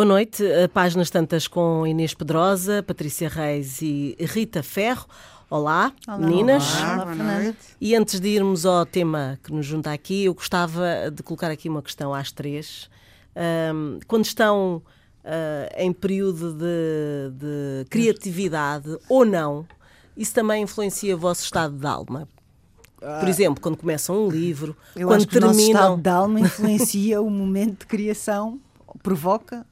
Boa noite. Páginas tantas com Inês Pedrosa, Patrícia Reis e Rita Ferro. Olá, Olá meninas. Olá, Olá E antes de irmos ao tema que nos junta aqui, eu gostava de colocar aqui uma questão às três. Um, quando estão uh, em período de, de criatividade ou não, isso também influencia o vosso estado de alma? Por exemplo, quando começam um livro, eu quando acho que terminam. O nosso estado de alma influencia o momento de criação, provoca,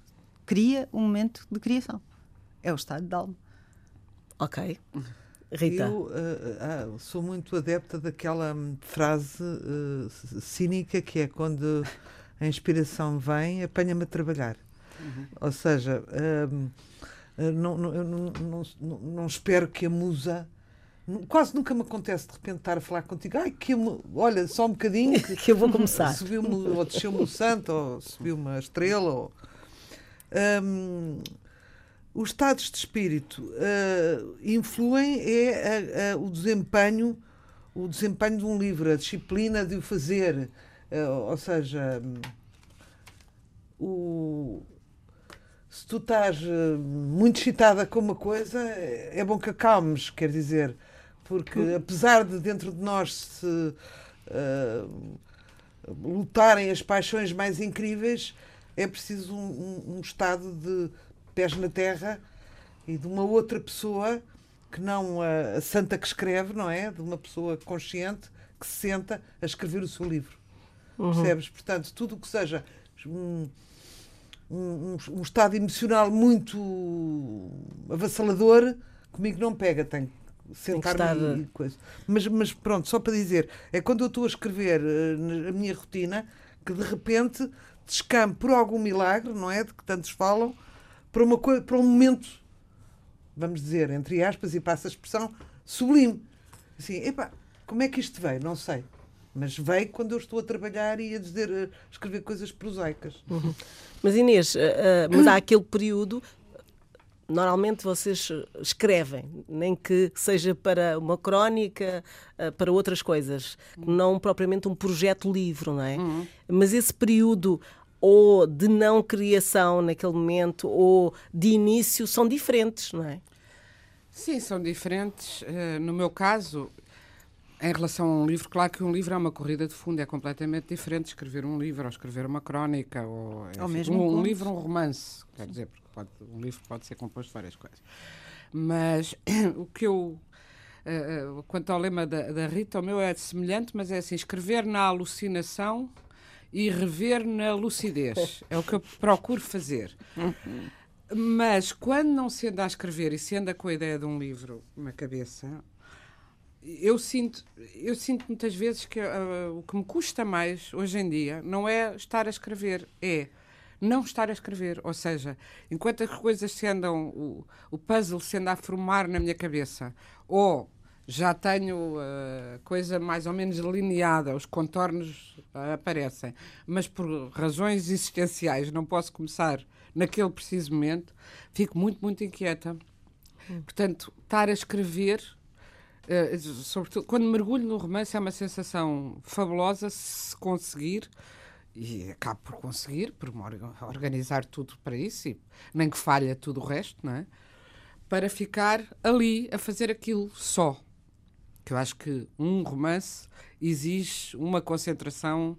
cria um momento de criação. É o estado de alma. Ok. Rita. Eu uh, uh, sou muito adepta daquela frase uh, cínica que é quando a inspiração vem, apanha-me a trabalhar. Uhum. Ou seja, não, não, não, não, não espero que a musa quase nunca me acontece de repente estar a falar contigo. Ai, que olha, só um bocadinho que, eu vou começar. Subiu ou desceu-me o santo, ou subiu uma estrela. Ou, um, os estados de espírito uh, influem é a, a, o desempenho o desempenho de um livro, a disciplina de o fazer, uh, ou seja, o, se tu estás uh, muito excitada com uma coisa, é bom que acalmes, quer dizer, porque apesar de dentro de nós se lutarem as paixões mais incríveis, é preciso um, um, estado de pés na terra e de uma outra pessoa que não a, santa que escreve, não é? De uma pessoa consciente que se senta a escrever o seu livro. Uhum. Percebes? Portanto, tudo o que seja um, um, um, estado emocional muito avassalador, comigo não pega, tem que sentar-me e coisa. Mas, mas pronto, só para dizer, é quando eu estou a escrever uh, a minha rotina que de repente descampo por algum milagre, não é? De que tantos falam para, uma coisa, para um momento, vamos dizer, entre aspas, e passa a expressão, sublime. Assim, epá, como é que isto veio? Não sei. Mas veio quando eu estou a trabalhar e a dizer, a escrever coisas prosaicas. Uhum. Mas Inês, uh, uh, mas há aquele período normalmente vocês escrevem, nem que seja para uma crónica, eh, para outras coisas, não propriamente um projeto livro, não é? Uhum. Mas esse período ou de não criação naquele momento ou de início são diferentes, não é? Sim, são diferentes. Uh, no meu caso, em relação a um livro, claro que um livro é uma corrida de fundo, é completamente diferente escrever um livro ou escrever uma crónica ou, enfim, mesmo um, um livro, um romance, quer dizer, porque pode, um livro pode ser composto de várias coisas. Mas o que eu Uh, quanto ao lema da, da, Rita, o meu é semelhante, mas é assim: escrever na alucinação e rever na lucidez. É o que eu procuro fazer. Mas quando não se anda a escrever e se anda com a ideia de um livro na cabeça, eu sinto, eu sinto muitas vezes que uh, o que me custa mais hoje em dia não é estar a escrever, é não estar a escrever. Ou seja, enquanto as coisas se andam, o, o puzzle se anda a formar na minha cabeça, ou já tenho a uh, coisa mais ou menos delineada, os contornos uh, aparecem, mas por razões existenciais não posso começar naquele preciso momento, fico muito, muito inquieta. Hum. Portanto, estar a escrever, uh, sobretudo quando mergulho no romance, é uma sensação fabulosa se conseguir. E acabo por conseguir, por organizar tudo para isso, e nem que falha tudo o resto, não é? Para ficar ali a fazer aquilo só que eu acho que um romance exige uma concentração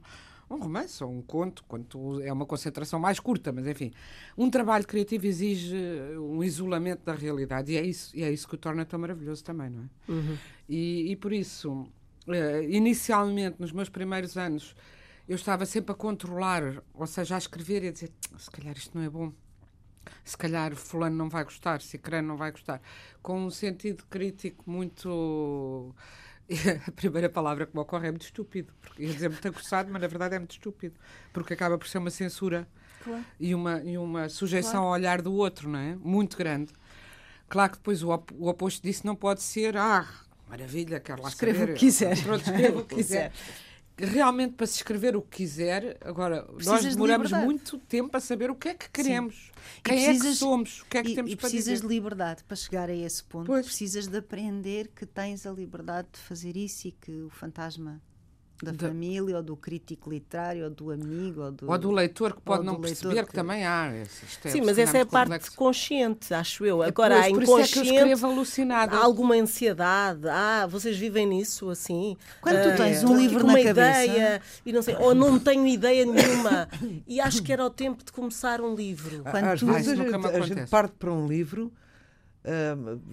um romance ou um conto, quanto é uma concentração mais curta, mas enfim, um trabalho criativo exige um isolamento da realidade e é isso, e é isso que o torna tão maravilhoso também, não é? Uhum. E, e, por isso, uh, inicialmente, nos meus primeiros anos, eu estava sempre a controlar, ou seja, a escrever e a dizer, se calhar isto não é bom, se calhar fulano não vai gostar, cicrano não vai gostar, com um sentido crítico muito... A primeira palavra que me ocorre é muito estúpido, porque ia dizer muito aguçado, mas na verdade é muito estúpido, porque acaba por ser uma censura claro. e, uma, e uma sujeição claro. ao olhar do outro, não é? Muito grande. Claro que depois o, op o oposto disso não pode ser, ah, maravilha, quero lá escreva saber. O que quiser. Pronto, escreva o que quiser realmente para se escrever o que quiser, agora Precisas nós demoramos de muito tempo a saber o que é que queremos, Sim. quem precisas, é que somos, o que é que e, temos e para dizer. precisas de liberdade para chegar a esse ponto. Pois. Precisas de aprender que tens a liberdade de fazer isso e que o fantasma da Da- família, ou do crítico literário, ou do amigo, ou do, Ou do leitor que pode não perceber que, que- também há. esse- Isto é Sim, mas essa é a parte complexo. consciente, acho eu. Agora, Pois, há por isso é que eu inconsciente. escrevo alucinada. Há alguma ansiedade? Ah, vocês vivem nisso assim? Quando tu Ah, tens um livro com na uma cabeça- ideia e não sei, ou não tenho ideia nenhuma e acho que era o tempo de começar um livro. Quando Às tu- vezes a a gente parte para um livro,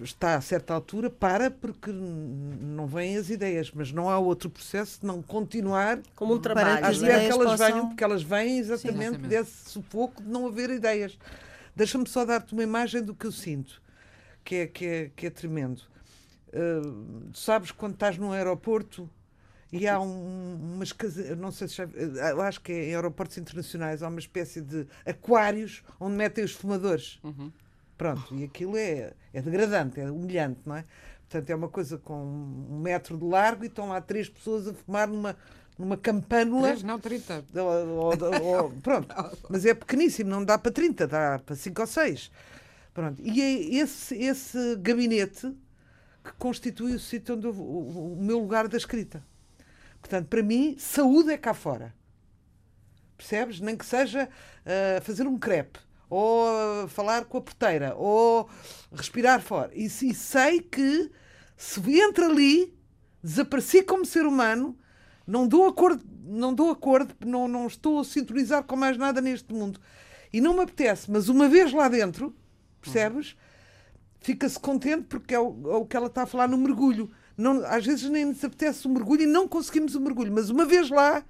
está a certa altura, para porque não vêm as ideias, mas não há outro processo de não continuar Como um Para trabalho. que à as espera ideias que elas possam- venham, porque elas vêm exatamente Exatamente. desse sufoco de não haver ideias. Deixa-me só dar-te uma imagem do que eu sinto, que é, que é, que é tremendo. Uh, sabes quando estás num aeroporto e há um, umas casas, não sei se já, eu acho que é em aeroportos internacionais, há uma espécie de aquários onde metem os fumadores. Uhum. Pronto, e aquilo é, é degradante, é humilhante, não é? Portanto, é uma coisa com um metro de largo e estão lá três pessoas a fumar numa, numa campânula. Três, não, 30. Ou- ou- ou- pronto, mas é pequeníssimo, não dá para 30, dá para 5 ou 6. Pronto, e é esse, esse gabinete que constitui o sítio onde eu, o, o meu lugar da escrita. Portanto, para mim, saúde é cá fora. Percebes? Nem que seja ah, fazer um crepe, ou ah, falar com a porteira, ou respirar fora. E, e sei que se entra ali, desapareci como ser humano, não dou acordo, não dou acordo, não, não estou a sintonizar com mais nada neste mundo. E não me apetece, mas uma vez lá dentro, percebes? Fica-se contente porque é o, é o que ela está a falar no mergulho. Não, às vezes nem nos apetece o mergulho e não conseguimos o mergulho, mas uma vez lá,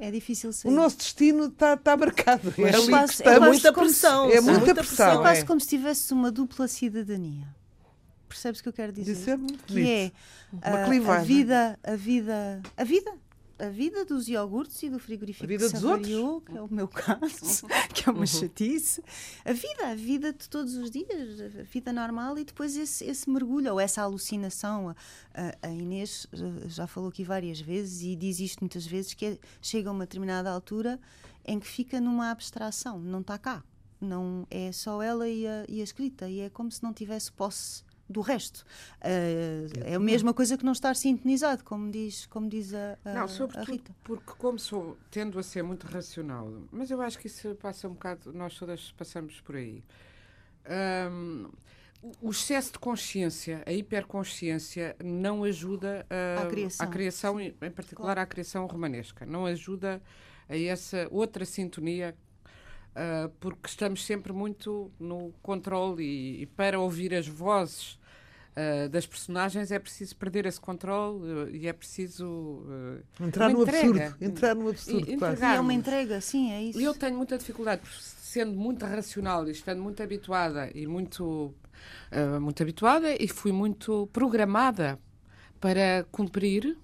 É difícil o sair. nosso destino está está marcado. É Mas ali que quase- É estamos. muita como se- pressão. é são muita pressão, É quase é. como se tivesse uma dupla cidadania. Percebes o que eu quero dizer? Isso é muito que bonito. é Uma a, a clivagem. vida, a vida, a vida, a vida dos iogurtes e do frigorífico A vida que dos avariou, que é o meu caso, que é uma Uhum. chatice. A vida, a vida de todos os dias, a vida normal e depois esse, esse mergulho ou essa alucinação. A, a- Inês já falou aqui várias vezes e diz isto muitas vezes que é- chega a uma determinada altura em que fica numa abstração, não está cá. Não é só ela e a, e a escrita e é como se não tivesse posse do resto. Eh, é a mesma coisa que não estar sintonizado, como diz, como diz a, a, Não, a Rita. porque como sou, tendo a ser muito racional, mas eu acho que isso passa um bocado, nós todas passamos por aí. Hum, o- excesso de consciência, a hiperconsciência, não ajuda a, À criação. à criação, em particular à criação romanesca. Não ajuda a essa outra sintonia, ah, porque estamos sempre muito no controle e, e para ouvir as vozes ah, das personagens é preciso perder esse controle ah, e é preciso ah, Entrar no entrega. absurdo. Entrar no absurdo, E-. E é uma entrega, sim, é isso. eu tenho muita dificuldade, sendo muito racional e estando muito habituada e muito, muito habituada e fui muito programada para cumprir.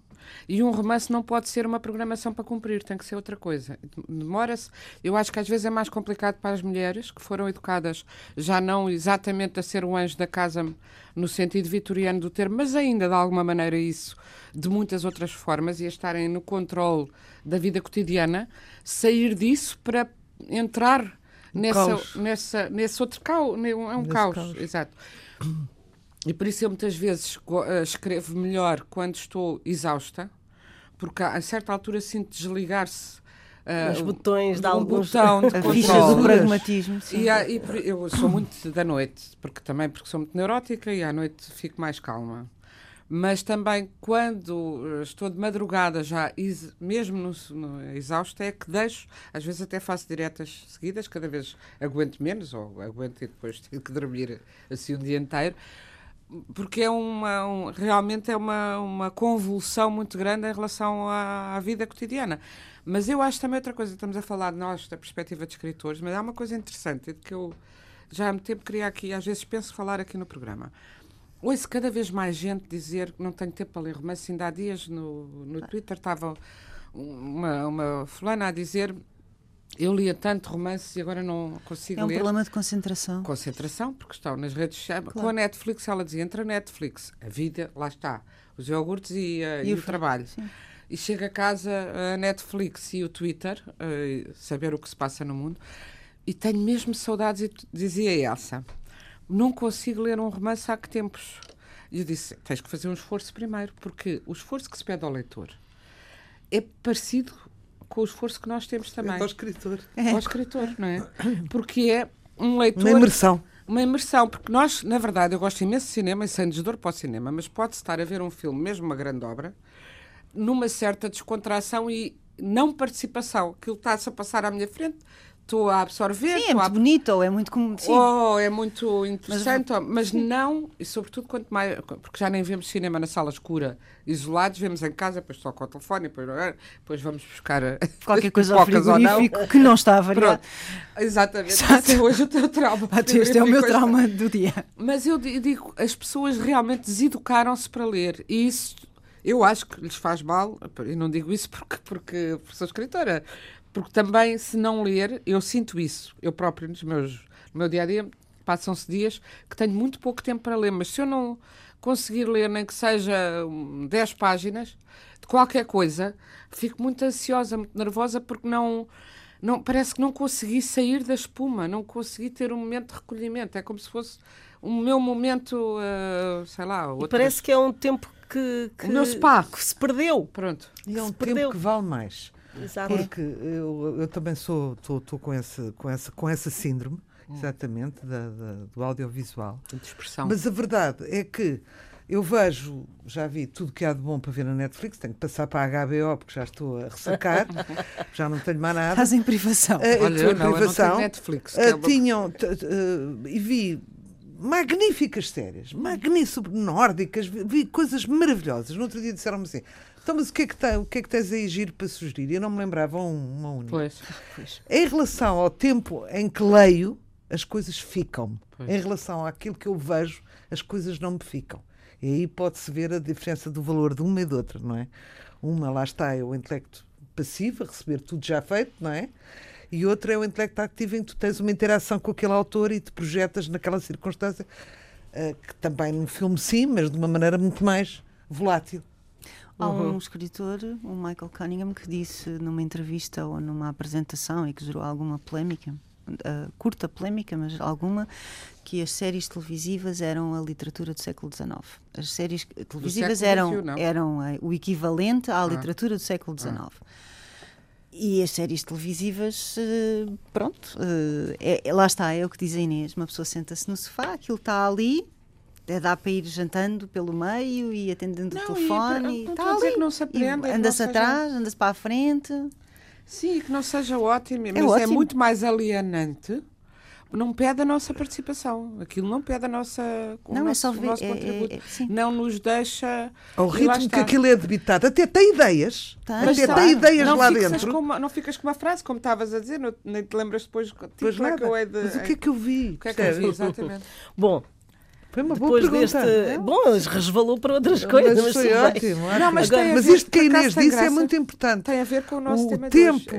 E um romance não pode ser uma programação para cumprir, tem que ser outra coisa. Demora-se. Eu acho que às vezes é mais complicado para as mulheres que foram educadas já não exatamente a ser um anjo da casa no sentido vitoriano do termo, mas ainda de alguma maneira isso de muitas outras formas e a estarem no controle da vida cotidiana, sair disso para entrar nessa, nessa, nesse outro caos. É um caos, caos. exato. E por isso eu muitas vezes eh, escrevo melhor quando estou exausta, porque a certa altura sinto desligar-se eh, Os um- botões de um alguns- botão de a controle. ficha do pragmatismo. E, e eu sou muito da noite, porque também porque sou muito neurótica e à noite fico mais calma. Mas também quando eh, estou de madrugada já, mesmo no, no exausta, é que deixo, às vezes até faço diretas seguidas, cada vez aguento menos, ou aguento e depois tenho que dormir assim o dia inteiro, porque é uma, um- realmente é uma, uma convulsão muito grande em relação à, à vida cotidiana. Mas eu acho também outra coisa, estamos a falar de nós, da perspectiva de escritores, mas há uma coisa interessante que eu já há muito tempo queria aqui, às vezes penso falar aqui no programa. Ouço cada vez mais gente dizer que não tenho tempo para ler romance. Ainda há dias no, no Twitter estava uma, uma fulana a dizer eu lia tanto romance e agora não consigo É um ler problema de concentração. concentração, porque estão nas redes sociais. Claro. Com a Netflix, ela dizia: entre a Netflix, a vida, lá está, os iogurtes e, eh, e E o, o trabalho. sim. E chega a casa a Netflix e o Twitter, eh, saber o que se passa no mundo, e tenho mesmo saudades, e dizia Elsa: não consigo ler um romance há que tempos. E eu disse: tens que fazer um esforço primeiro, porque o esforço que se pede ao leitor é parecido com o esforço que nós temos também. É para o escritor. Ao escritor, não é? Porque é um leitor. Uma imersão. Uma imersão, porque nós, na verdade, eu gosto imenso de cinema e sem desdor para o cinema, mas pode-se estar a ver um filme, mesmo uma grande obra, numa certa descontração e não participação. Aquilo está-se a passar à minha frente, estou a absorver. Sim, é estou a muito bonito, ou é muito comum. Sim. Oh, é muito interessante, mas, mas não, e sobretudo quanto mais, porque já nem vemos cinema na sala escura, isolados, vemos em casa, depois só com o telefone, depois, depois vamos buscar qualquer coisa ao frigorífico não. que não está a variar. Exatamente, Esse é hoje o teu trauma. Este é o meu trauma do dia. Mas eu digo, as pessoas realmente deseducaram-se para ler, e isso eu acho que lhes faz mal, e não digo isso porque, porque sou escritora, porque também, se não ler, eu sinto isso. Eu próprio, nos meus, no meu dia a dia, passam-se dias que tenho muito pouco tempo para ler, mas se eu não conseguir ler, nem que seja 10 páginas de qualquer coisa, fico muito ansiosa, muito nervosa, porque não. Não, parece que não consegui sair da espuma, não consegui ter um momento de recolhimento. É como se fosse o meu momento, uh, sei lá. Outras... Parece que é um tempo que, que, o meu spa. que se perdeu. Pronto. E é um tempo perdeu. que vale mais. Exato. Porque eu, eu também sou, estou com essa, com, essa, com essa síndrome, hum. exatamente, da, da, do audiovisual. De expressão. Mas a verdade é que eu vejo, já vi tudo que há de bom para ver na Netflix, tenho que passar para a HBO porque já estou a ressacar, já não tenho mais nada. Estás em privação. Uh, Olha, eu não, privação. Eu não Netflix. Uh, tinham, uh, e vi magníficas séries, magníficas, nórdicas, vi coisas maravilhosas. No outro dia disseram-me assim: então, mas o que, é que tem, o que é que tens aí giro para sugerir? Eu não me lembrava um, uma única. Pois, pois. Em relação ao tempo em que leio, as coisas ficam. Em relação àquilo que eu vejo, as coisas não me ficam. E aí pode-se ver a diferença do valor de uma e de outra, não é? Uma, lá está, é o intelecto passivo, a receber tudo já feito, não é? e outra é o intelecto ativo em que tu tens uma interação com aquele autor e te projetas naquela circunstância, uh, que também no filme sim, mas de uma maneira muito mais volátil. Há um uhum. escritor, o Michael Cunningham, que disse numa entrevista ou numa apresentação e que gerou alguma polémica, uh, curta polémica, mas alguma, que as séries televisivas eram a literatura do século XIX. As séries televisivas eram, eram uh, o equivalente à ah. literatura do século XIX. Ah. E as séries televisivas, eh, pronto, eh, é, lá está, é o que diz a Inês: uma pessoa senta-se no sofá, aquilo está ali, é, dá para ir jantando pelo meio e atendendo não, o telefone. E, está ali. Que não se aprende. Anda-se atrás, seja... anda-se para a frente. Sim, que não seja ótimo, é mas é, ótimo. é muito mais alienante não pede a nossa participação. Aquilo não pede a nossa, o não, nosso, é só ver, nosso é, contributo. É, é, não nos deixa. Ao ritmo que aquilo é debitado. Até tem ideias. Tá. Até está. tem ideias não lá dentro. Com uma, não ficas com uma frase, como estavas a dizer, não, nem te lembras depois. Tipo, pois nada. É de, Mas o que é que eu vi? O que é que eu vi, exatamente. Bom, foi uma boa Depois pergunta. Deste... Bom, resvalou para outras coisas. Mas foi ótimo. Não, mas, Agora, mas isto que a Inês disse é muito importante. Tem a ver com o nosso o tema tempo.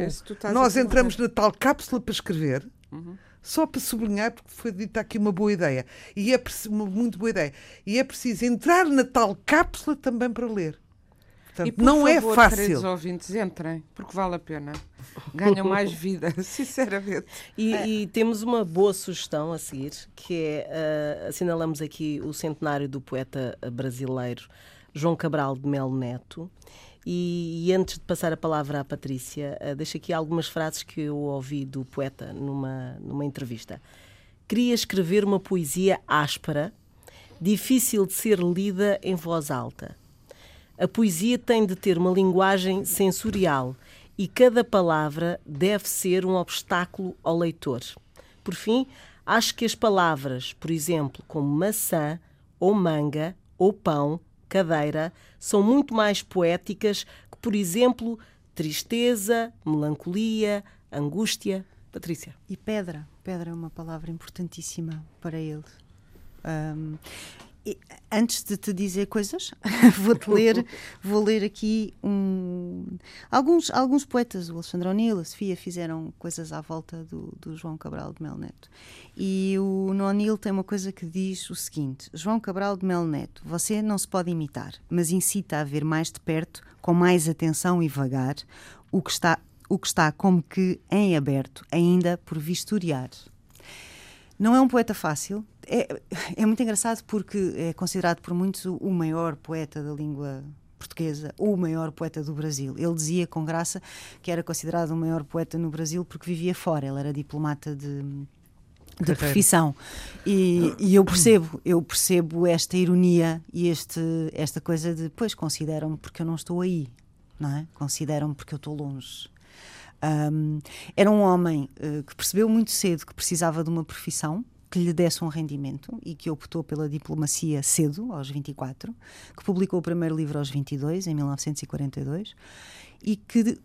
Nós entramos na tal cápsula para escrever. Uhum só para sublinhar, porque foi dita aqui uma boa ideia. E é uma muito boa ideia. E é preciso entrar na tal cápsula também para ler. Portanto, e não favor, é fácil. Queridos ouvintes, entrem, porque vale a pena. Ganham mais vida, sinceramente. E, é. e, temos uma boa sugestão a seguir, que é, uh, assinalamos aqui o centenário do poeta brasileiro João Cabral de Melo Neto. E, e, antes de passar a palavra à Patrícia, uh, deixo aqui algumas frases que eu ouvi do poeta numa, numa entrevista. Queria escrever uma poesia áspera, difícil de ser lida em voz alta. A poesia tem de ter uma linguagem sensorial e cada palavra deve ser um obstáculo ao leitor. Por fim, acho que as palavras, por exemplo, como maçã, ou manga, ou pão, cadeira são muito mais poéticas que, por exemplo, tristeza, melancolia, angústia. Patrícia. E pedra. Pedra é uma palavra importantíssima para ele. Um, antes de te dizer coisas, vou-te ler, vou ler aqui um, alguns, alguns poetas, o Alexandre O'Neill, a Sofia, fizeram coisas à volta do, do João Cabral de Mel Neto. E o O'Neill tem uma coisa que diz o seguinte: João Cabral de Mel Neto, você não se pode imitar, mas incita a ver mais de perto, com mais atenção e vagar, o que está, o que está como que em aberto, ainda por vistoriar. Não é um poeta fácil, é, é muito engraçado porque é considerado por muitos o, maior poeta da língua portuguesa, o maior poeta do Brasil. Ele dizia com graça que era considerado o maior poeta no Brasil porque vivia fora, ele era diplomata de, de profissão. E, e, eu percebo, eu percebo esta ironia e este, esta coisa de, pois, consideram-me porque eu não estou aí, não é? Consideram-me porque eu estou longe. Um, era um homem uh, que percebeu muito cedo que precisava de uma profissão que lhe desse um rendimento e que optou pela diplomacia cedo, aos 24, que publicou o primeiro livro aos 22, em 1942, e que,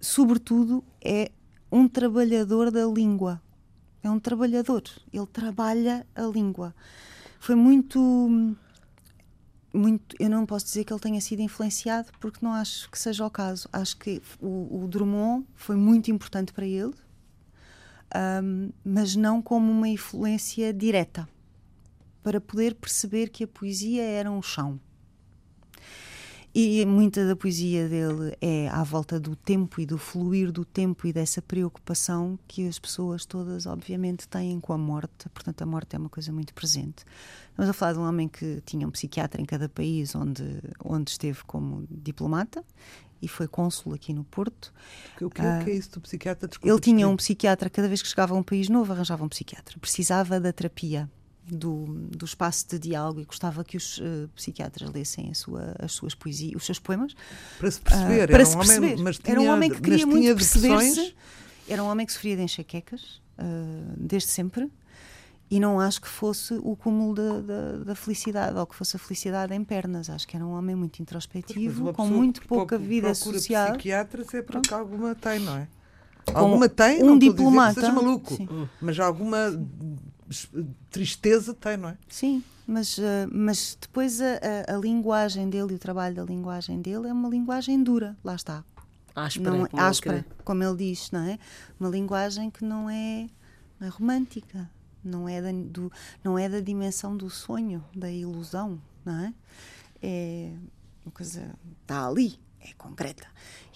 sobretudo, é um trabalhador da língua. É um trabalhador, ele trabalha a língua. Foi muito. Muito, eu não posso dizer que ele tenha sido influenciado porque não acho que seja o caso. Acho que o, o Drummond foi muito importante para ele, um, mas não como uma influência direta, para poder perceber que a poesia era um chão. E muita da poesia dele é à volta do tempo e do fluir do tempo e dessa preocupação que as pessoas todas, obviamente, têm com a morte. Portanto, a morte é uma coisa muito presente. Estamos a falar de um homem que tinha um psiquiatra em cada país onde, onde esteve como diplomata e foi cônsul aqui no Porto. O que, o que é isso do psiquiatra? Desculpa, ele tinha um psiquiatra, cada vez que chegava a um país novo, arranjava um psiquiatra. Precisava da terapia. Do, do espaço de diálogo e gostava que os uh, psiquiatras lessem sua, as suas poesias, os seus poemas para se perceber. Uh, para era, se um perceber. Homem, mas tinha, era um homem que queria muito perceber-se. Era um homem que sofria de enxaquecas uh, desde sempre e não acho que fosse o cúmulo da, da, da, felicidade ou que fosse a felicidade em pernas. Acho que era um homem muito introspectivo, com muito pouca vida social. psiquiatras é porque alguma tem, não é? Com alguma tem, um não diplomata. Dizer maluco, Sim. mas alguma tristeza tem, não é? Sim, mas, uh, mas depois a, a, a, linguagem dele e o trabalho da linguagem dele é uma linguagem dura, lá está. Áspera, não, como, áspera como ele diz, não é? Uma linguagem que não é, não é romântica, não é da, do, não é da dimensão do sonho, da ilusão, não é? É uma coisa, está ali, é concreta.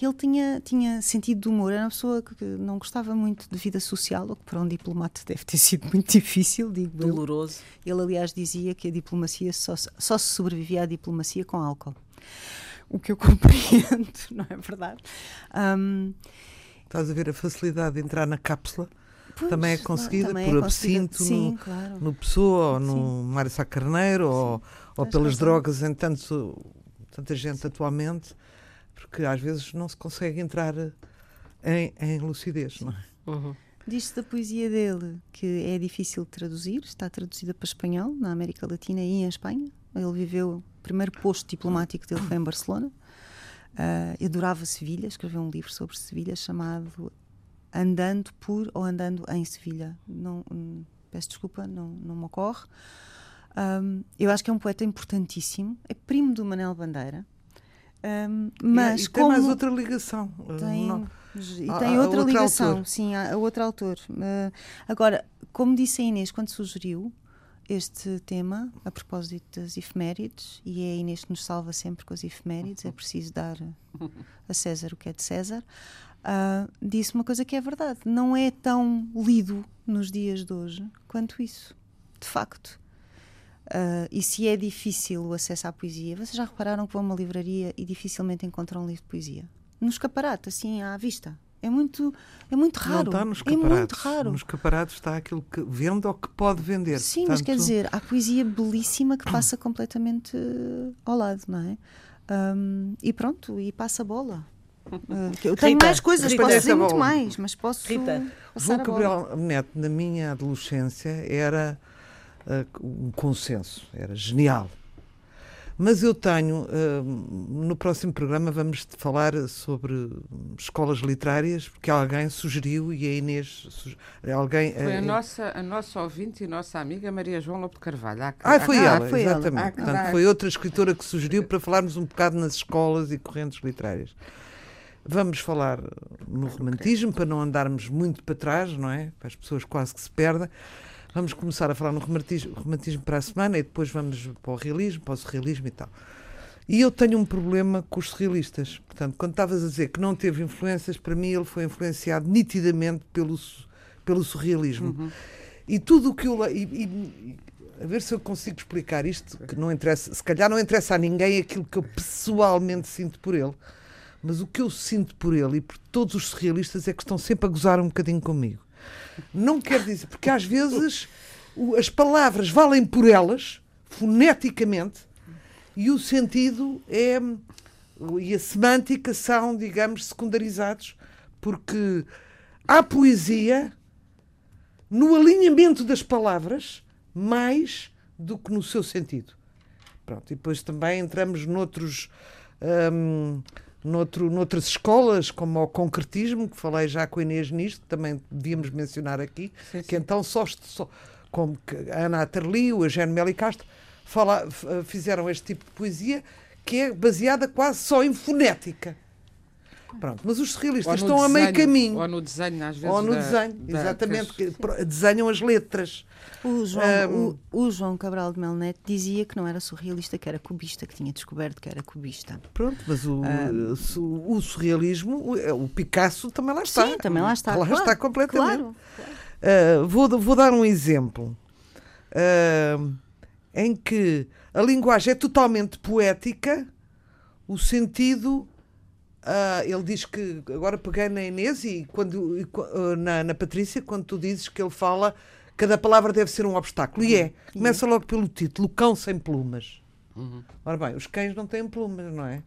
Ele tinha, tinha sentido de humor, era uma pessoa que não gostava muito de vida social, o que para um diplomata deve ter sido muito difícil, digo Doloroso. Ele, ele aliás, dizia que a diplomacia só, só se sobrevivia à diplomacia com álcool. O que eu compreendo, não é verdade? Um, Estás a ver a facilidade de entrar na cápsula? Pois, também é conseguida também por é absinto sim, no, claro. no Pessoa ou no Mário Sá Carneiro ou, ou pelas drogas em tanto, tanta gente atualmente, porque às vezes não se consegue entrar em, em lucidez, não é? Uhum. Diz-se da poesia dele que é difícil de traduzir, está traduzida para espanhol na América Latina e em Espanha. Ele viveu, o primeiro posto diplomático dele foi em Barcelona. Uh, adorava Sevilha, escreveu um livro sobre Sevilha chamado andando por ou andando em Sevilha. Não, hum, peço desculpa, não, não me ocorre. Um, eu acho que é um poeta importantíssimo, é primo do Manel Bandeira. Um, mas e, e tem mais outra ligação. Tem, não, e tem a, outra, ligação, autor. sim, a, a outro autor. Uh, agora, como disse a Inês quando sugeriu este tema, a propósito das efemérides, e é a Inês que nos salva sempre com as efemérides, é preciso dar a César o que é de César uh, disse uma coisa que é verdade. Não é tão lido nos dias de hoje quanto isso, de facto. Uh, e se é difícil o acesso à poesia, vocês já repararam que vão a uma livraria e dificilmente encontram um livro de poesia? No escaparate, assim, à vista. É muito, é muito raro. Não está nos é muito raro. Nos escaparates está aquilo que vende ou que pode vender. Sim, Portanto... mas quer dizer, há poesia belíssima que passa completamente ao lado, não é? Um, e pronto, e passa a bola. Uh, eu tenho Rita, mais coisas, Rita, posso dizer muito mais, mas posso. Rita, João Gabriel Neto, na minha adolescência, era uh, um consenso, era genial. Mas eu tenho, uh, no próximo programa vamos falar sobre escolas literárias, porque alguém sugeriu e a Inês. Alguém, foi a, nossa, a nossa ouvinte e nossa amiga Maria João Lopo Carvalho. Ah, ah, foi ela, foi exatamente. Ela. Portanto, foi outra escritora que sugeriu para falarmos um bocado nas escolas e correntes literárias. Vamos falar no romantismo, para não andarmos muito para trás, não é? Para as pessoas quase que se perdem. Vamos começar a falar no romantismo, romantismo para a semana e depois vamos para o realismo, para o surrealismo e tal. E eu tenho um problema com os surrealistas. Portanto, quando estavas a dizer que não teve influências, para mim ele foi influenciado nitidamente pelo, pelo surrealismo. Uhum. E tudo o que eu. E, e, a ver se eu consigo explicar isto, que não interessa, se calhar não interessa a ninguém aquilo que eu pessoalmente sinto por ele, mas o que eu sinto por ele e por todos os surrealistas é que estão sempre a gozar um bocadinho comigo. Não quer dizer, porque às vezes as palavras valem por elas, foneticamente, e o sentido é e a semântica são, digamos, secundarizados, porque há poesia no alinhamento das palavras mais do que no seu sentido. Pronto, e depois também entramos noutros, hum, noutro, noutras escolas, como o concretismo, que falei já com a Inês nisto, que também devíamos mencionar aqui, Sim, que então só, só como que a Ana Aterli, o Eugênio Meli Castro, fala, fizeram este tipo de poesia que é baseada quase só em fonética. Pronto, mas os surrealistas estão a meio desenho, caminho. Ou no desenho, às vezes. Ou no da- desenho, da- exatamente, que- desenham as letras. O João, Ahm. o, o João Cabral de Melnet dizia que não era surrealista, que era cubista, que tinha descoberto que era cubista. Pronto, mas o, su- o surrealismo, o, o Picasso também lá está. Sim, também lá está. Lá claro, está completamente. Claro. Ah, vou, vou dar um exemplo ah, em que a linguagem é totalmente poética, o sentido. Ah, ele diz que agora peguei na Inês e quando e ah, na, na Patrícia, quando tu dizes que ele fala, cada palavra deve ser um obstáculo. E é. Começa logo pelo título: O Cão Sem Plumas. Ora bem, os cães não têm plumas, não é?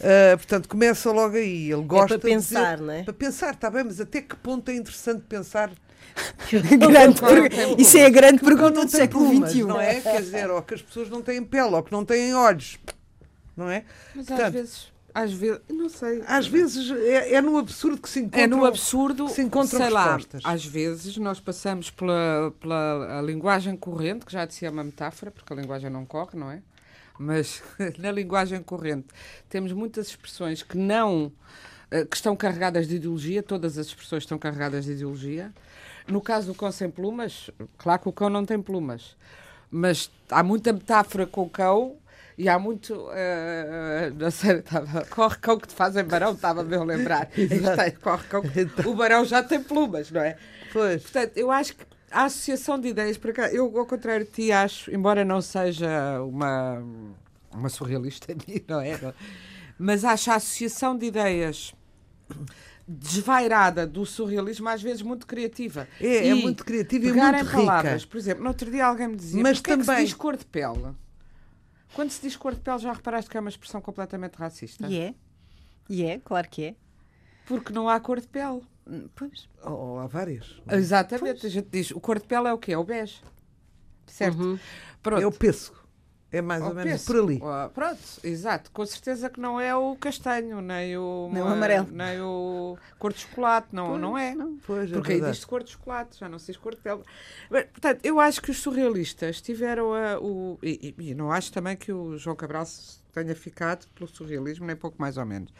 Ah, portanto, começa logo aí. Ele gosta para de dizer- pensar, não é? Para pensar, está bem, mas até que ponto é interessante pensar Grande per- Isso é a grande pergunta do século plumas, XXI. não é? Quer dizer, ou que as pessoas não têm pele, ou que não têm olhos, não é? Mas às Portanto, vezes, às vezes, não sei. Às vezes é, é no absurdo que se encontra. É no absurdo, se encontram sei lá, respostas. às vezes nós passamos pela, pela a linguagem corrente, que já de si é uma metáfora, porque a linguagem não corre, não é? Mas na linguagem corrente temos muitas expressões que não eh, que estão carregadas de ideologia, todas as expressões estão carregadas de ideologia. No caso do cão sem plumas, claro que o cão não tem plumas, mas há muita metáfora com o cão e há muito. eh, não sei, estava, corre cão que te fazem barão, estava-me a lembrar. Isto é, corre cão que- o barão já tem plumas, não é? Pois. Portanto, eu acho que a associação de ideias, para cá, eu, ao contrário de ti, acho, embora não seja uma, uma surrealista, não é? Mas acho a associação de ideias desvairada do surrealismo, às vezes muito criativa. É, é E muito criativa e muito em rica. palavras, por exemplo, no outro dia alguém me dizia, Mas que é que também- se diz cor de pele? Quando se diz cor de pele, já reparaste que é uma expressão completamente racista? E é. E é, claro que é. Porque não há cor de pele. Hum, Pois. Ou há várias. Exatamente, a gente diz, o cor de pele é o quê? É o bege. Certo? Pronto. É o pêssego. É mais ou Ao menos por ali. Ah, pronto, exato. Com certeza que não é o castanho, nem o, Nem o amarelo. nem o cor de chocolate, não, não é. Pois, é Porque aí verdade. diz cor de chocolate, já não se diz cor de pele. Bem, Portanto, eu acho que os surrealistas tiveram a, o. E, e- e não acho também que o João Cabral tenha ficado pelo surrealismo, nem pouco mais ou menos.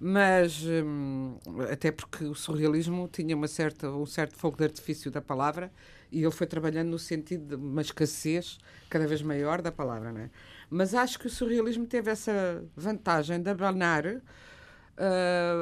Mas, hum, até porque o surrealismo tinha uma certa, um certo fogo de artifício da palavra e ele foi trabalhando no sentido de uma escassez cada vez maior da palavra, não é? Mas acho que o surrealismo teve essa vantagem de abanar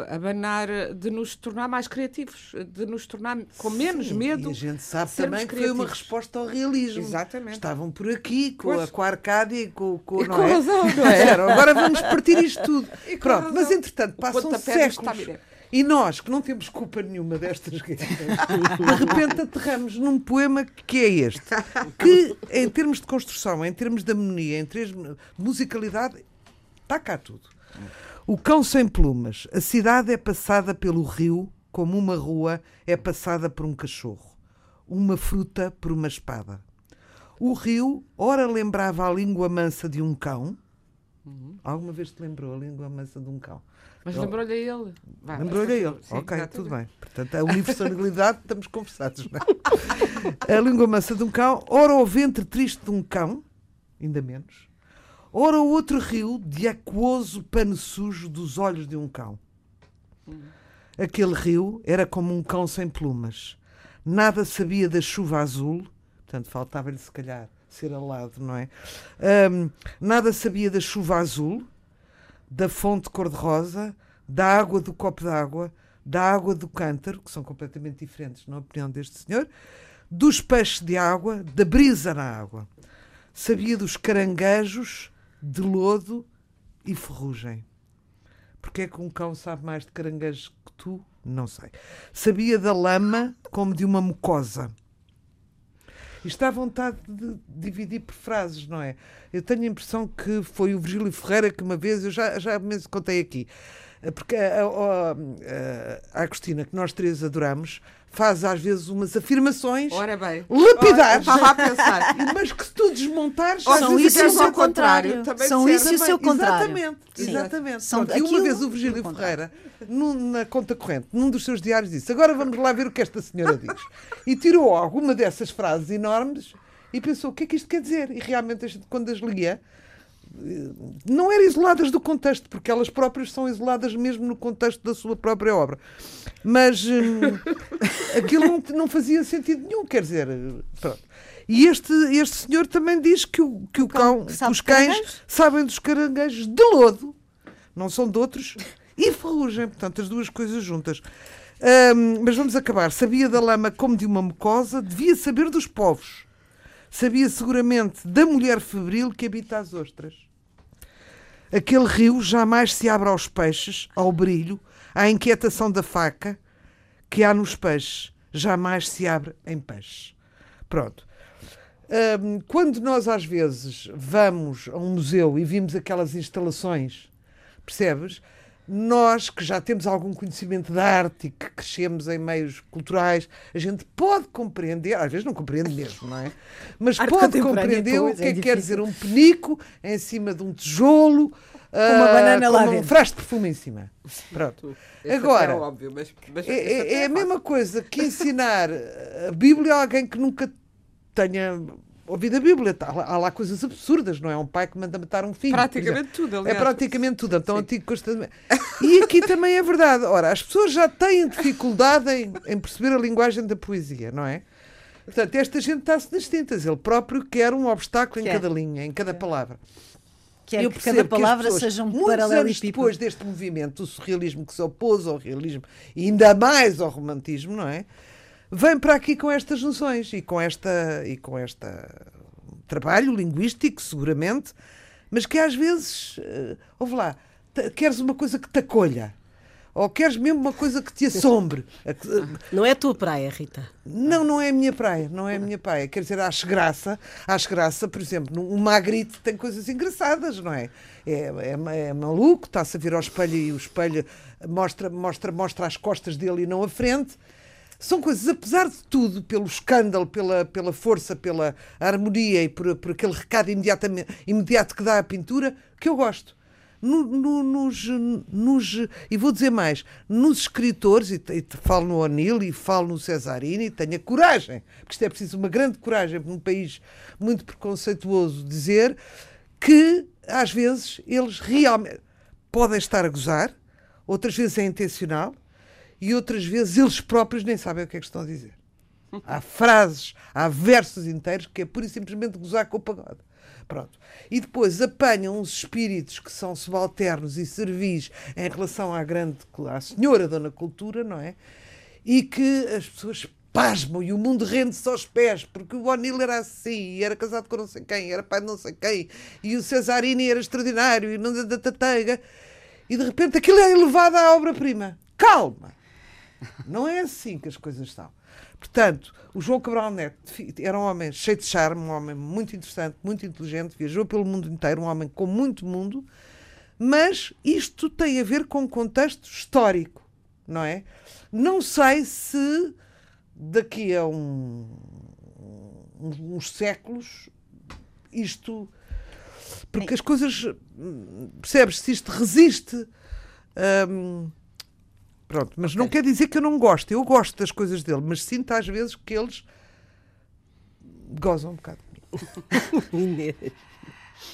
abanar de nos tornar mais criativos, de nos tornar com menos Sim, medo. E a gente sabe também que foi uma criativos. resposta ao realismo. Exatamente. Estavam por aqui com, a, com a Arcádia e com, com E não com é? razão, não é? Agora vamos partir isto tudo. Pronto, razão. mas entretanto passam séculos. E nós, que não temos culpa nenhuma destas guerras, de repente aterramos num poema que é este. Que, em termos de construção, em termos de harmonia, em termos de musicalidade, está cá tudo. O cão sem plumas. A cidade é passada pelo rio como uma rua é passada por um cachorro. Uma fruta por uma espada. O rio, ora lembrava a língua mansa de um cão. Alguma vez te lembrou a língua mansa de um cão? Mas lembrou-lhe a ele. Lembrou-lhe a ele. Sim, ok, exatamente. tudo bem. Portanto, a universalidade, estamos conversados. Não é? A língua mansa de um cão, ora o ventre triste de um cão, ainda menos, ora o outro rio de aquoso pano sujo dos olhos de um cão. Aquele rio era como um cão sem plumas. Nada sabia da chuva azul, portanto, faltava-lhe se calhar ser alado, não é? Ahm, nada sabia da chuva azul, da fonte cor-de-rosa, da água do copo d'água, da água do cântaro, que são completamente diferentes na opinião deste senhor, dos peixes de água, da brisa na água. Sabia dos caranguejos de lodo e ferrugem. Porque é que um cão sabe mais de caranguejos que tu? Não sei. Sabia da lama como de uma mucosa. Isto dá vontade de dividir por frases, não é? Eu tenho a impressão que foi o Virgílio Ferreira que uma vez, eu já, já mesmo contei aqui, porque a, a, a, a Agostina, que nós três adoramos, faz às vezes umas afirmações Ora bem. lapidares, Ora, a pensar. mas que se tu desmontares, são isso e é o seu ao contrário. também São isso e o seu contrário. Exatamente, Sim. exatamente. São Pronto, e uma vez o Virgílio contrário. Ferreira, num- na conta corrente, num dos seus diários, disse: Agora vamos lá ver o que esta senhora diz. E tirou alguma dessas frases enormes e pensou: o que é que isto quer dizer? E realmente, quando as lia, eh, não eram isoladas do contexto, porque elas próprias são isoladas mesmo no contexto da sua própria obra. Mas hum, aquilo não, não fazia sentido nenhum, quer dizer, pronto. E este, este senhor também diz que o, que o cão sabe os cães sabem dos caranguejos de lodo, não são de outros, e ferrugem, portanto, as duas coisas juntas. Hum, mas vamos acabar. Sabia da lama como de uma mucosa, devia saber dos povos. Sabia seguramente da mulher febril que habita as ostras. Aquele rio jamais se abre aos peixes, ao brilho, à inquietação da faca que há nos peixes. Jamais se abre em peixe. Pronto. Hum, quando nós às vezes vamos a um museu e vimos aquelas instalações, percebes? Nós que já temos algum conhecimento da arte e que crescemos em meios culturais, a gente pode compreender, às vezes não compreende mesmo, não é? Mas Arte pode contemporânea, compreender o que é é que quer dizer um penico em cima de um tijolo, uma ah, banana lá com um dentro. frasco de perfume em cima. Pronto. Esse Agora, até é óbvio, mas, mas É, é- é a mesma coisa que ensinar a Bíblia a alguém que nunca tenha ouvido a Bíblia. Há lá, há lá coisas absurdas, não é? Um pai que manda matar um filho. por Praticamente tudo, É aliás. praticamente tudo, é tão antigo que custa. E aqui também é verdade. Ora, as pessoas já têm dificuldade em, em perceber a linguagem da poesia, não é? Portanto, esta gente está-se nas tintas. Ele próprio quer um obstáculo em cada linha, em cada palavra. Quer Eu que cada que palavra pessoas, seja um muitos anos paralelepípedo. depois deste movimento, do surrealismo que se opôs ao realismo e ainda mais ao romantismo, não é? Vem para aqui com estas noções e com esta e com esta trabalho linguístico, seguramente, mas que às vezes, uh, ouve lá, queres uma coisa que te acolha. Ou queres mesmo uma coisa que te assombre. Que- Não é a tua praia, Rita. não, não é a minha praia, não é a minha praia. Quer dizer, acho graça, acho graça, por exemplo, o Magritte tem coisas engraçadas, não é? É, é, é maluco, está-se a vir ao espelho e o espelho mostra, mostra, mostra as costas dele e não a frente. São coisas, apesar de tudo, pelo escândalo, pela, pela força, pela harmonia e por, por aquele recado imediatamente, imediato que dá à pintura, que eu gosto. No- no- nos, nos- e vou dizer mais, nos escritores, e, e falo no O'Neill e falo no Cesarini, tenha coragem, porque isto é preciso uma grande coragem num país muito preconceituoso dizer que às vezes eles realmente podem estar a gozar, outras vezes é intencional e outras vezes eles próprios nem sabem o que é que estão a dizer. Há frases, há versos inteiros que é pura e simplesmente gozar com o pagode. Pronto. E depois apanham uns espíritos que são subalternos e servis em relação à grande, à senhora Dona Cultura, não é? E que as pessoas pasmam e o mundo rende-se aos pés, porque o O'Neill era assim, e era casado com não sei quem, era pai de não sei quem, e o Cesarini era extraordinário, e não da da tateiga. E de repente aquilo é elevado à obra-prima. Calma! Não é assim que as coisas são. Portanto, o João Cabral Neto era um homem cheio de charme, um homem muito interessante, muito inteligente, viajou pelo mundo inteiro, um homem com muito mundo, mas isto tem a ver com o contexto histórico, não é? Não sei se daqui a um- uns, séculos isto. Porque as coisas. hum, Percebes? Se isto resiste. hum, Pronto, mas não quer dizer que eu não gosto. Eu gosto das coisas dele, mas sinto às vezes que eles gozam um bocado. Inês.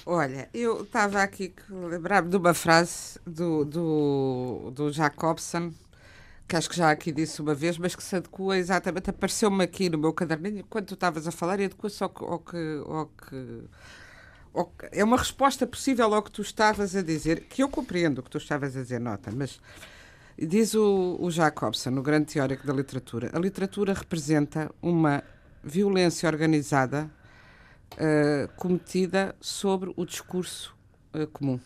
Olha, eu estava aqui a lembrar-me de uma frase do, do, do Jacobson, que acho que já aqui disse uma vez, mas que se adequa exatamente, apareceu-me aqui no meu caderninho, quando tu estavas a falar, e adequa-se ao que, ao que- ao que- É uma resposta possível ao que tu estavas a dizer, que eu compreendo o que tu estavas a dizer, nota, mas diz o, o Jacobson, o grande teórico da literatura, a literatura representa uma violência organizada uh, cometida sobre o discurso uh, comum.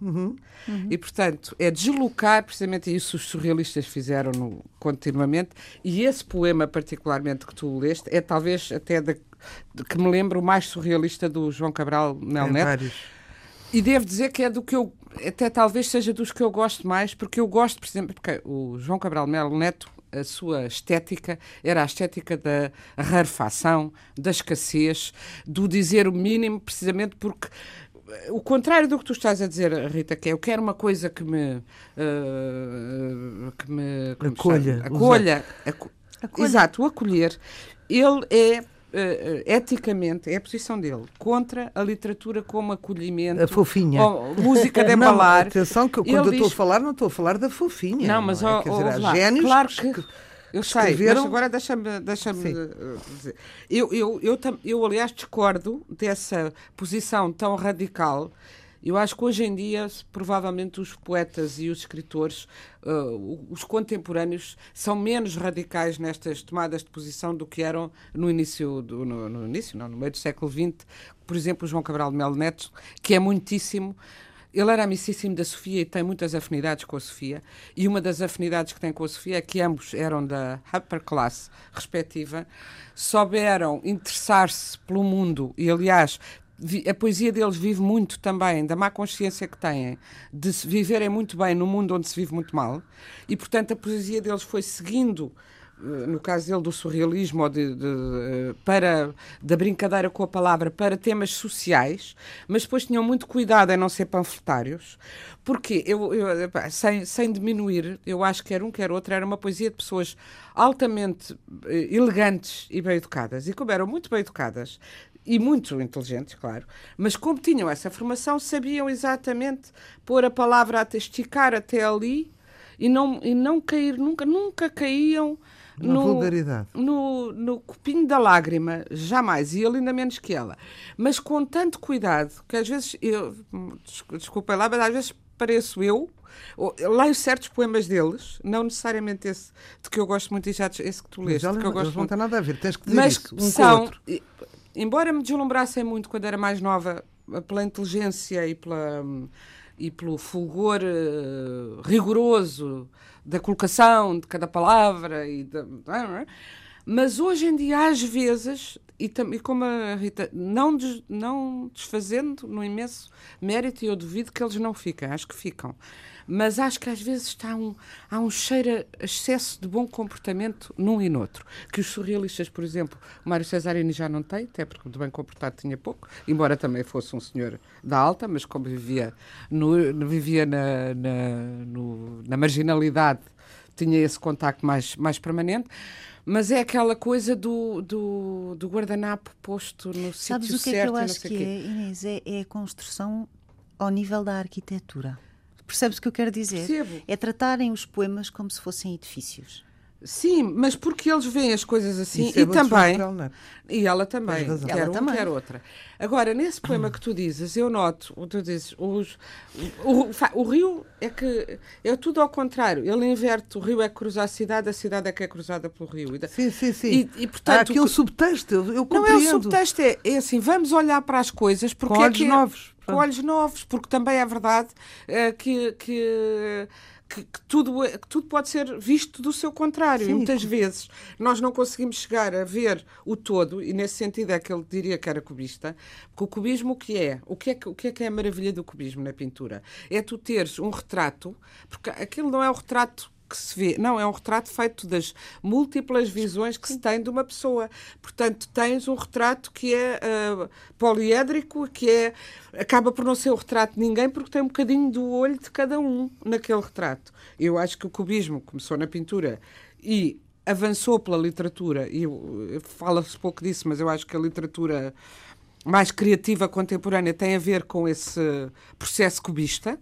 Uhum. Uhum. E, portanto, é deslocar, precisamente isso os surrealistas fizeram no, continuamente, e esse poema, particularmente, que tu leste, é talvez até de, de, que me lembro o mais surrealista do João Cabral Mel Neto. E devo dizer que é do que eu, até talvez seja dos que eu gosto mais, porque eu gosto, por exemplo, porque o João Cabral Mel Neto a sua estética era a estética da rarefação, da escassez, do dizer o mínimo, precisamente porque o contrário do que tu estás a dizer, Rita, que é eu quero uma coisa que me. Uh, que me acolha. Acolha, aco acolha. Exato, o acolher. Ele é Uh, eticamente, é a posição dele, contra a literatura como acolhimento. A fofinha. música de embalar. Atenção, que eu, quando eu diz... estou a falar, não estou a falar da fofinha. Não, mas não é? Quer dizer, há génios claro que... que... Eu sei, escreveram... mas agora deixa-me deixa dizer. Eu, eu, eu, eu, eu, aliás, discordo dessa posição tão radical eu acho que hoje em dia, provavelmente, os poetas e os escritores, uh, os contemporâneos, são menos radicais nestas tomadas de posição do que eram no início, do, no, no, início, não, no meio do século XX. Por exemplo, João Cabral de Melo Neto, que é muitíssimo. Ele era amicíssimo da Sofia e tem muitas afinidades com a Sofia. E uma das afinidades que tem com a Sofia é que ambos eram da upper class respectiva, souberam interessar-se pelo mundo e, aliás, a poesia deles vive muito também da má consciência que têm de viverem muito bem no mundo onde se vive muito mal e portanto a poesia deles foi seguindo eh, no caso dele do surrealismo ou de, de, eh, para da brincadeira com a palavra para temas sociais mas depois tinham muito cuidado em não ser panfletários porque eu, eu sem, sem diminuir eu acho que quer um quer outro era uma poesia de pessoas altamente eh, elegantes e bem educadas. E como eram muito bem educadas e muito inteligentes, claro, mas como tinham essa formação, sabiam exatamente pôr a palavra a esticar até ali e não, e não cair nunca, nunca caíam Na no, vulgaridade. No, no copinho da lágrima, jamais, e ele ainda menos que ela. Mas com tanto cuidado, que às vezes, eu, desculpem lá, mas às vezes pareço eu, leio certos poemas deles, não necessariamente esse de que eu gosto muito e já esse que tu leste, que eu gosto não muito. tem nada a ver, tens que dizer mas isso, um são, embora me deslumbrassem muito quando era mais nova, pela inteligência e, pela, e pelo fulgor uh, rigoroso da colocação de cada palavra, e de, mas hoje em dia, às vezes, e, e como a Rita, não, des, não desfazendo no imenso mérito, e eu duvido que eles não fiquem, acho que ficam mas acho que às vezes está um, há um cheiro a excesso de bom comportamento num e noutro. Que os surrealistas, por exemplo, o Mário Cesarini já não tem, até porque de bem comportado tinha pouco, embora também fosse um senhor da alta, mas como vivia, no, vivia na, na, no, na marginalidade, tinha esse contacto mais, mais permanente. Mas é aquela coisa do, do, do guardanapo posto no Sabes sítio certo. Sabes o que é que eu acho que é, Inês? É, é a construção ao nível da arquitetura. Percebes o que eu quero dizer? Percebo. É tratarem os poemas como se fossem edifícios. Sim, mas porque eles veem as coisas assim Isso é e é também. E ela também. Quer ela um, também. quer outra. Agora, nesse poema que tu dizes, eu noto, tu dizes, os, o, o, o, rio é que é tudo ao contrário. Ele inverte, o rio é cruzar a cidade, a cidade é que é cruzada pelo rio. Sim, sim, sim. E, e, portanto, Há aqui um subtexto, eu, eu Não é o subtexto, é, é assim, vamos olhar para as coisas porque Com é olhos que, novos. Com olhos novos, porque também é verdade é, que, que que, que, tudo, é, que tudo pode ser visto do seu contrário. Sim. E muitas vezes nós não conseguimos chegar a ver o todo, e nesse sentido é que ele diria que era cubista, porque o cubismo o que é? O que é que, o que é, que é a maravilha do cubismo na pintura? É tu teres um retrato, porque aquilo não é o retrato que se vê. Não, é um retrato feito das múltiplas visões que se tem de uma pessoa. Portanto, tens um retrato que é uh, poliédrico, que é acaba por não ser o retrato de ninguém porque tem um bocadinho do olho de cada um naquele retrato. Eu acho que o cubismo começou na pintura e avançou pela literatura, e fala-se pouco disso, mas eu acho que a literatura mais criativa contemporânea tem a ver com esse processo cubista.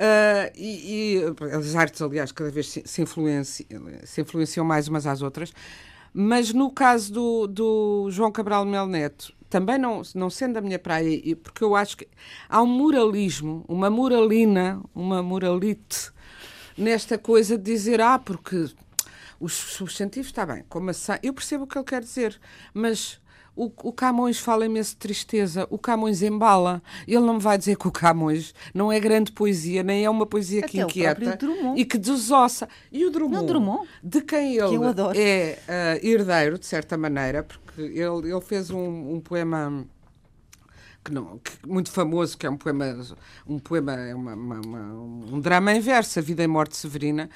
Uh, e, e, as artes, aliás, cada vez se, se, influenciam, se influenciam mais umas às outras. Mas no caso do, do João Cabral Mel Neto, também não, não sendo a minha praia, porque eu acho que há um moralismo, uma moralina, uma moralite nesta coisa de dizer, ah, porque os substantivos, está bem, como ação, eu percebo o que ele quer dizer, mas o, o, Camões fala imenso de tristeza, o Camões embala. Ele não me vai dizer que o Camões não é grande poesia, nem é uma poesia que Até inquieta Drummond. e que desossa. E o Drummond, Não, Drummond. de quem ele adoro. é uh, herdeiro, de certa maneira, porque ele, ele fez um, um poema que não, que, muito famoso, que é um poema, um poema, é uma, uma, uma, um drama em verso, A Vida e Morte Severina,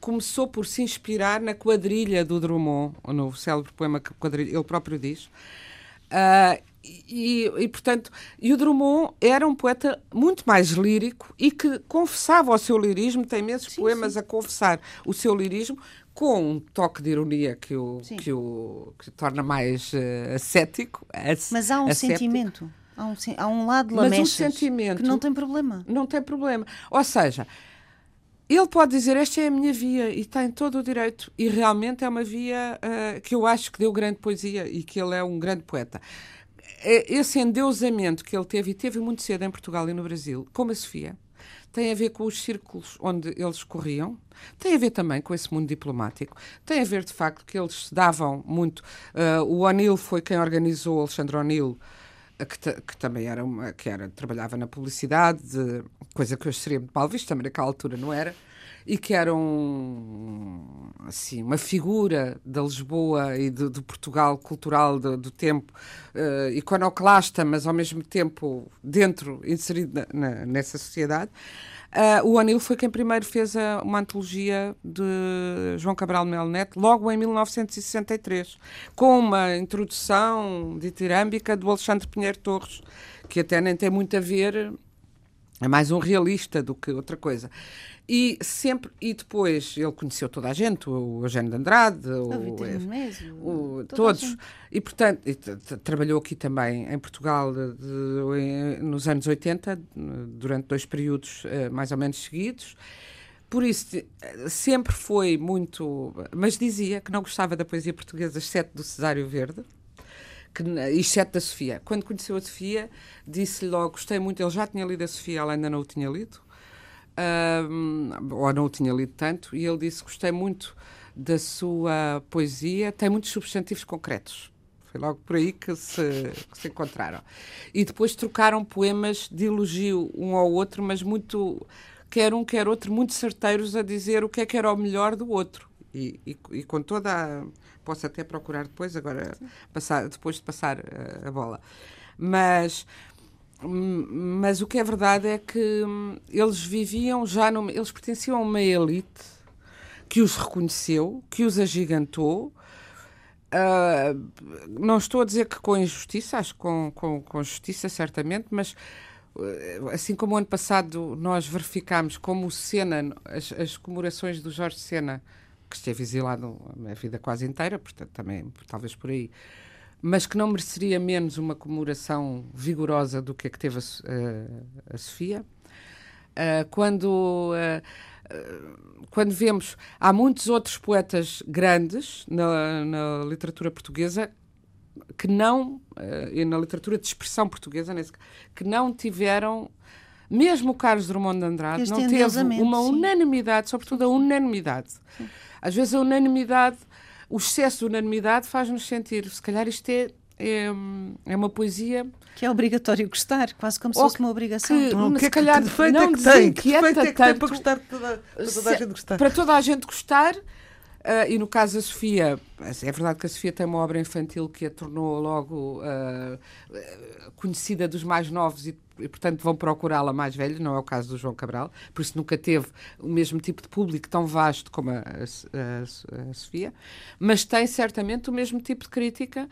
começou por se inspirar na quadrilha do Drummond, no célebre poema que quadrilha, ele próprio diz. Uh, e, e, portanto, e o Drummond era um poeta muito mais lírico e que confessava o seu lirismo, tem imensos sim, poemas sim. a confessar o seu lirismo, com um toque de ironia que o, que o que torna mais uh, ascético. Mas há um ascético. sentimento. Há um, há um lado Mas um sentimento que não tem problema. Não tem problema. Ou seja, ele pode dizer esta é a minha via e tem todo o direito. E realmente é uma via uh, que eu acho que deu grande poesia e que ele é um grande poeta. Esse endeusamento que ele teve, e teve muito cedo em Portugal e no Brasil, como a Sofia, tem a ver com os círculos onde eles corriam, tem a ver também com esse mundo diplomático, tem a ver de facto que eles se davam muito. Uh, o O'Neill foi quem organizou, Alexandre O'Neill, que, que, também era uma, que era, trabalhava na publicidade, coisa que hoje seria muito mal vista, também naquela altura não era, e que era um, assim, uma figura da Lisboa e do, do Portugal cultural do, do tempo, uh, iconoclasta, mas ao mesmo tempo dentro, inserido na, na, nessa sociedade. Uh, o Anil foi quem primeiro fez a, uma antologia de João Cabral Melo Neto, logo em 1963, com uma introdução ditirâmbica do Alexandre Pinheiro Torres, que até nem tem muito a ver, é mais um realista do que outra coisa. E sempre, e depois ele conheceu toda a gente, o Eugênio de Andrade, o, o, o todos. E, portanto, e trabalhou aqui também em Portugal de, de, nos anos 80, durante dois períodos eh, mais ou menos seguidos. Por isso, sempre foi muito. Mas dizia que não gostava da poesia portuguesa, exceto do Cesário Verde. Que, exceto da Sofia. Quando conheceu a Sofia, disse-lhe logo: gostei muito. Ele já tinha lido a Sofia, ela ainda não o tinha lido ou não o tinha lido tanto, e ele disse: Gostei muito da sua poesia, tem muitos substantivos concretos. Foi logo por aí que se, que se encontraram. E depois trocaram poemas de elogio um ao outro, mas muito, quer um, quer outro, muito certeiros a dizer o que é que era o melhor do outro. E, e, e com toda a. Posso até procurar depois, agora, passar, depois de passar a, a bola. Mas mas o que é verdade é que hum, eles viviam já numa, eles pertenciam a uma elite que os reconheceu, que os agigantou. Uh, não estou a dizer que com injustiça, acho que com, com, com justiça, certamente, mas uh, assim como o ano passado nós verificámos como o Sena, as, as comemorações do Jorge Sena, que esteve exilado a vida quase inteira, portanto, também, talvez por aí, mas que não mereceria menos uma comemoração vigorosa do que a que teve a, a, a Sofia. Uh, quando, uh, quando vemos, há muitos outros poetas grandes na, na literatura portuguesa que não, e na literatura de expressão portuguesa, nesse, que não tiveram mesmo o Carlos Drummond de Andrade este não teve uma sim. unanimidade, sobretudo a unanimidade. Sim. Às vezes a unanimidade o excesso de unanimidade faz-nos sentir, se calhar isto é, é, é, uma poesia. Que é obrigatório gostar, quase como se fosse uma obrigação. Que, não, se calhar que defeito não é que tem? Que defeito é que tem para gostar de toda, para toda a gente gostar? Para toda a gente gostar. Uh, e no caso da Sofia, é verdade que a Sofia tem uma obra infantil que a tornou logo uh, conhecida dos mais novos e, e portanto, vão procurá-la mais velha, não é o caso do João Cabral, por isso nunca teve o mesmo tipo de público tão vasto como a, a, a, a Sofia, mas tem certamente o mesmo tipo de crítica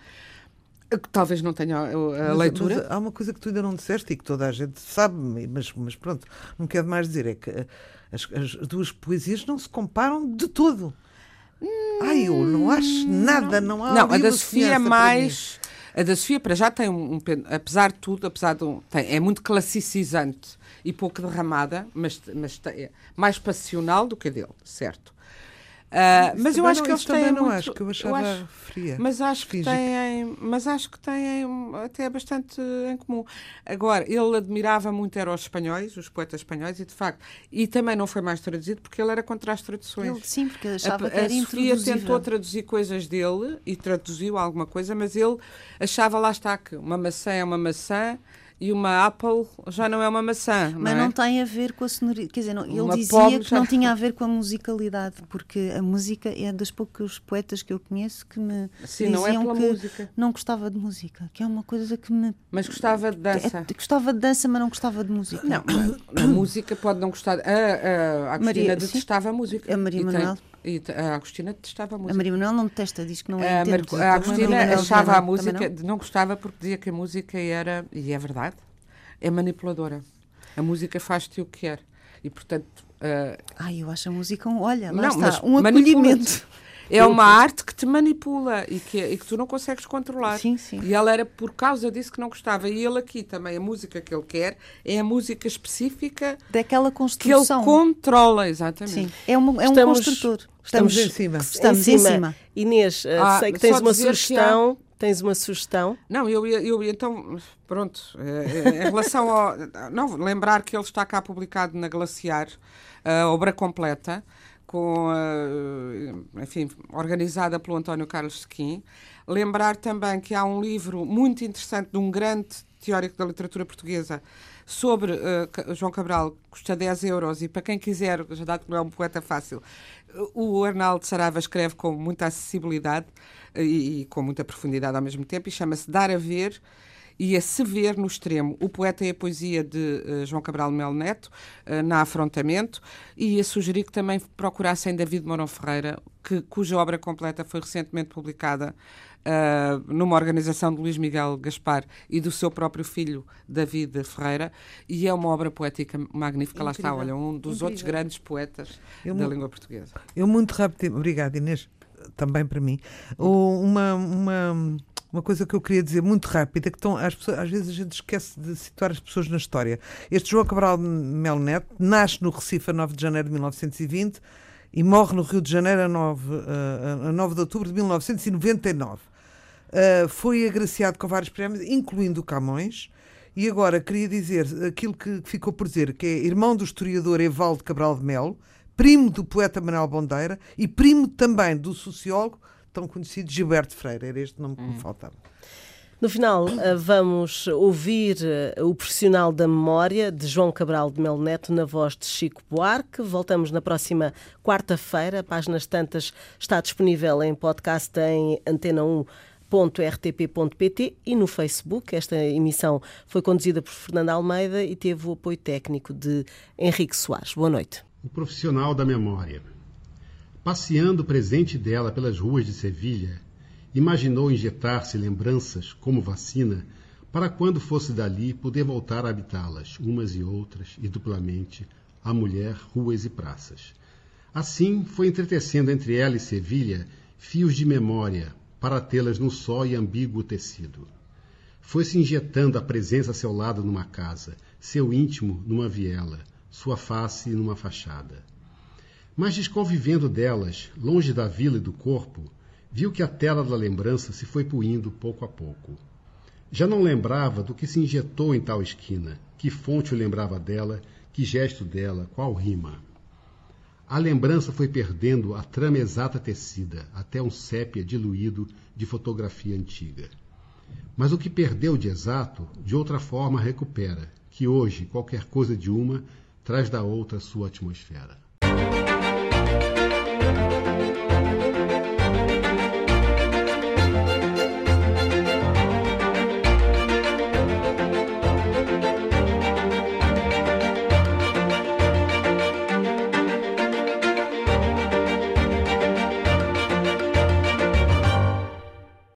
que talvez não tenha a, mas, leitura. Mas há uma coisa que tu ainda não disseste e que toda a gente sabe, mas, mas pronto, não quero mais dizer, é que as, as duas poesias não se comparam de todo. Ai, eu não acho nada, não, há Não, a da Sofia é mais. A da Sofia, para já, tem um, um apesar de tudo, apesar de um, tem, é muito classicizante e pouco derramada, mas, mas tem, é mais passional do que a dele, certo? Uh, mas eu acho não- que eles também têm não muito, acho, que eu achava acho- fria. mas acho que que- têm, mas acho que têm até bastante em comum. Agora, ele admirava muito era os espanhóis, os poetas espanhóis, e de facto, e também não foi mais traduzido porque ele era contra as traduções. Ele, sim, porque A, achava que a era Sofia tentou traduzir coisas dele e traduziu alguma coisa, mas ele achava lá está que uma maçã é uma maçã e uma apple já não é uma maçã. Mas não, não é? tem a ver com a sonoridade. Quer dizer, não- ele Uma dizia que já- não tinha a ver com a musicalidade, porque a música é dos poucos poetas que eu conheço que me Sim, não é diziam que música. não gostava de música, que é uma coisa que me. Mas gostava de dança. é- gostava de dança, mas não gostava de música. Não, a música pode não gostar. A, a, a Maria- detestava a música. A Maria E tem- Manuel? E a Agostina detestava a A música. Maria Manuel não detesta, diz que não é A, Mar- intento. a Agostina achava a música, não? não gostava porque dizia que a música era, e é verdade, é manipuladora. A música faz-te o que quer. E portanto. ah, Ai, eu acho a música um. Olha, lá não, está, um acolhimento. É uma arte que te manipula e que, e que tu não consegues controlar. Sim, sim. E ela era por causa disso que não gostava. E ele aqui também, a música que ele quer é a música específica Daquela que ele construção. controla, exatamente. Sim, é, uma, é um Estamos- construtor. Estamos em cima. Estamos em cima. Inês, eh, Ah, sei que tens uma sugestão. Tens uma sugestão. Não, eu ia, eu então, pronto, eh, em relação ao. Não, lembrar que ele está cá publicado na Glaciar, a obra completa, com, a, enfim, organizada pelo António Carlos Sequim. Lembrar também que há um livro muito interessante de um grande teórico da literatura portuguesa sobre Ca- João Cabral, custa 10 euros, e para quem quiser, já dá que não é um poeta fácil, o Arnaldo Sarava escreve com muita acessibilidade eh, e, e com muita profundidade ao mesmo tempo, e chama-se Dar a Ver e a Se Ver no Extremo. O poeta e a poesia de eh, João Cabral Melo Neto, eh, na Afrontamento, e a sugerir que também procurassem David Mourão Ferreira, que, cuja obra completa foi recentemente publicada ah, numa organização de Luís Miguel Gaspar e do seu próprio filho, David Ferreira, e é uma obra poética magnífica. Lá está, olha, um dos outros grandes poetas Eu da mu- língua portuguesa. Eu muito rápido, obrigada Inês, também para mim. Uma, uma, uma coisa que eu queria dizer muito rápida, que estão, as pessoas- às vezes a gente esquece de situar as pessoas na história. Este João Cabral Melo Neto nasce no Recife a 9 de janeiro de 1920 e morre no Rio de Janeiro a 9, eh, a 9 de outubro de 1999. Uh, foi agraciado com vários prémios, incluindo o Camões. E agora queria dizer aquilo que ficou por dizer, que é irmão do historiador Evaldo Cabral de Melo, primo do poeta Manuel Bondeira e primo também do sociólogo tão conhecido Gilberto Freire. Era este nome que me faltava. No final, eh, vamos ouvir eh, o profissional da memória de João Cabral de Melo Neto na voz de Chico Buarque. Voltamos na próxima quarta-feira. Páginas Tantas está disponível em podcast em antena 1.rtp.pt e no Facebook. Esta emissão foi conduzida por Fernanda Almeida e teve o apoio técnico de Henrique Soares. Boa noite. O profissional da memória. Passeando presente dela pelas ruas de Sevilha, imaginou injetar-se lembranças como vacina para quando fosse dali poder voltar a habitá-las, umas e outras, e duplamente, a mulher, ruas e praças. Assim, foi entretecendo entre ela e Sevilha fios de memória para tê-las num só e ambíguo tecido. Foi-se injetando a presença a seu lado numa casa, seu íntimo numa viela, sua face numa fachada. Mas desconvivendo delas, longe da vila e do corpo, viu que a tela da lembrança se foi puindo pouco a pouco. Já não lembrava do que se injetou em tal esquina, que fonte o lembrava dela, que gesto dela, qual rima. A lembrança foi perdendo a trama exata tecida, até um sépia diluído de fotografia antiga. Mas o que perdeu de exato, de outra forma recupera, que hoje qualquer coisa de uma traz da outra sua atmosfera.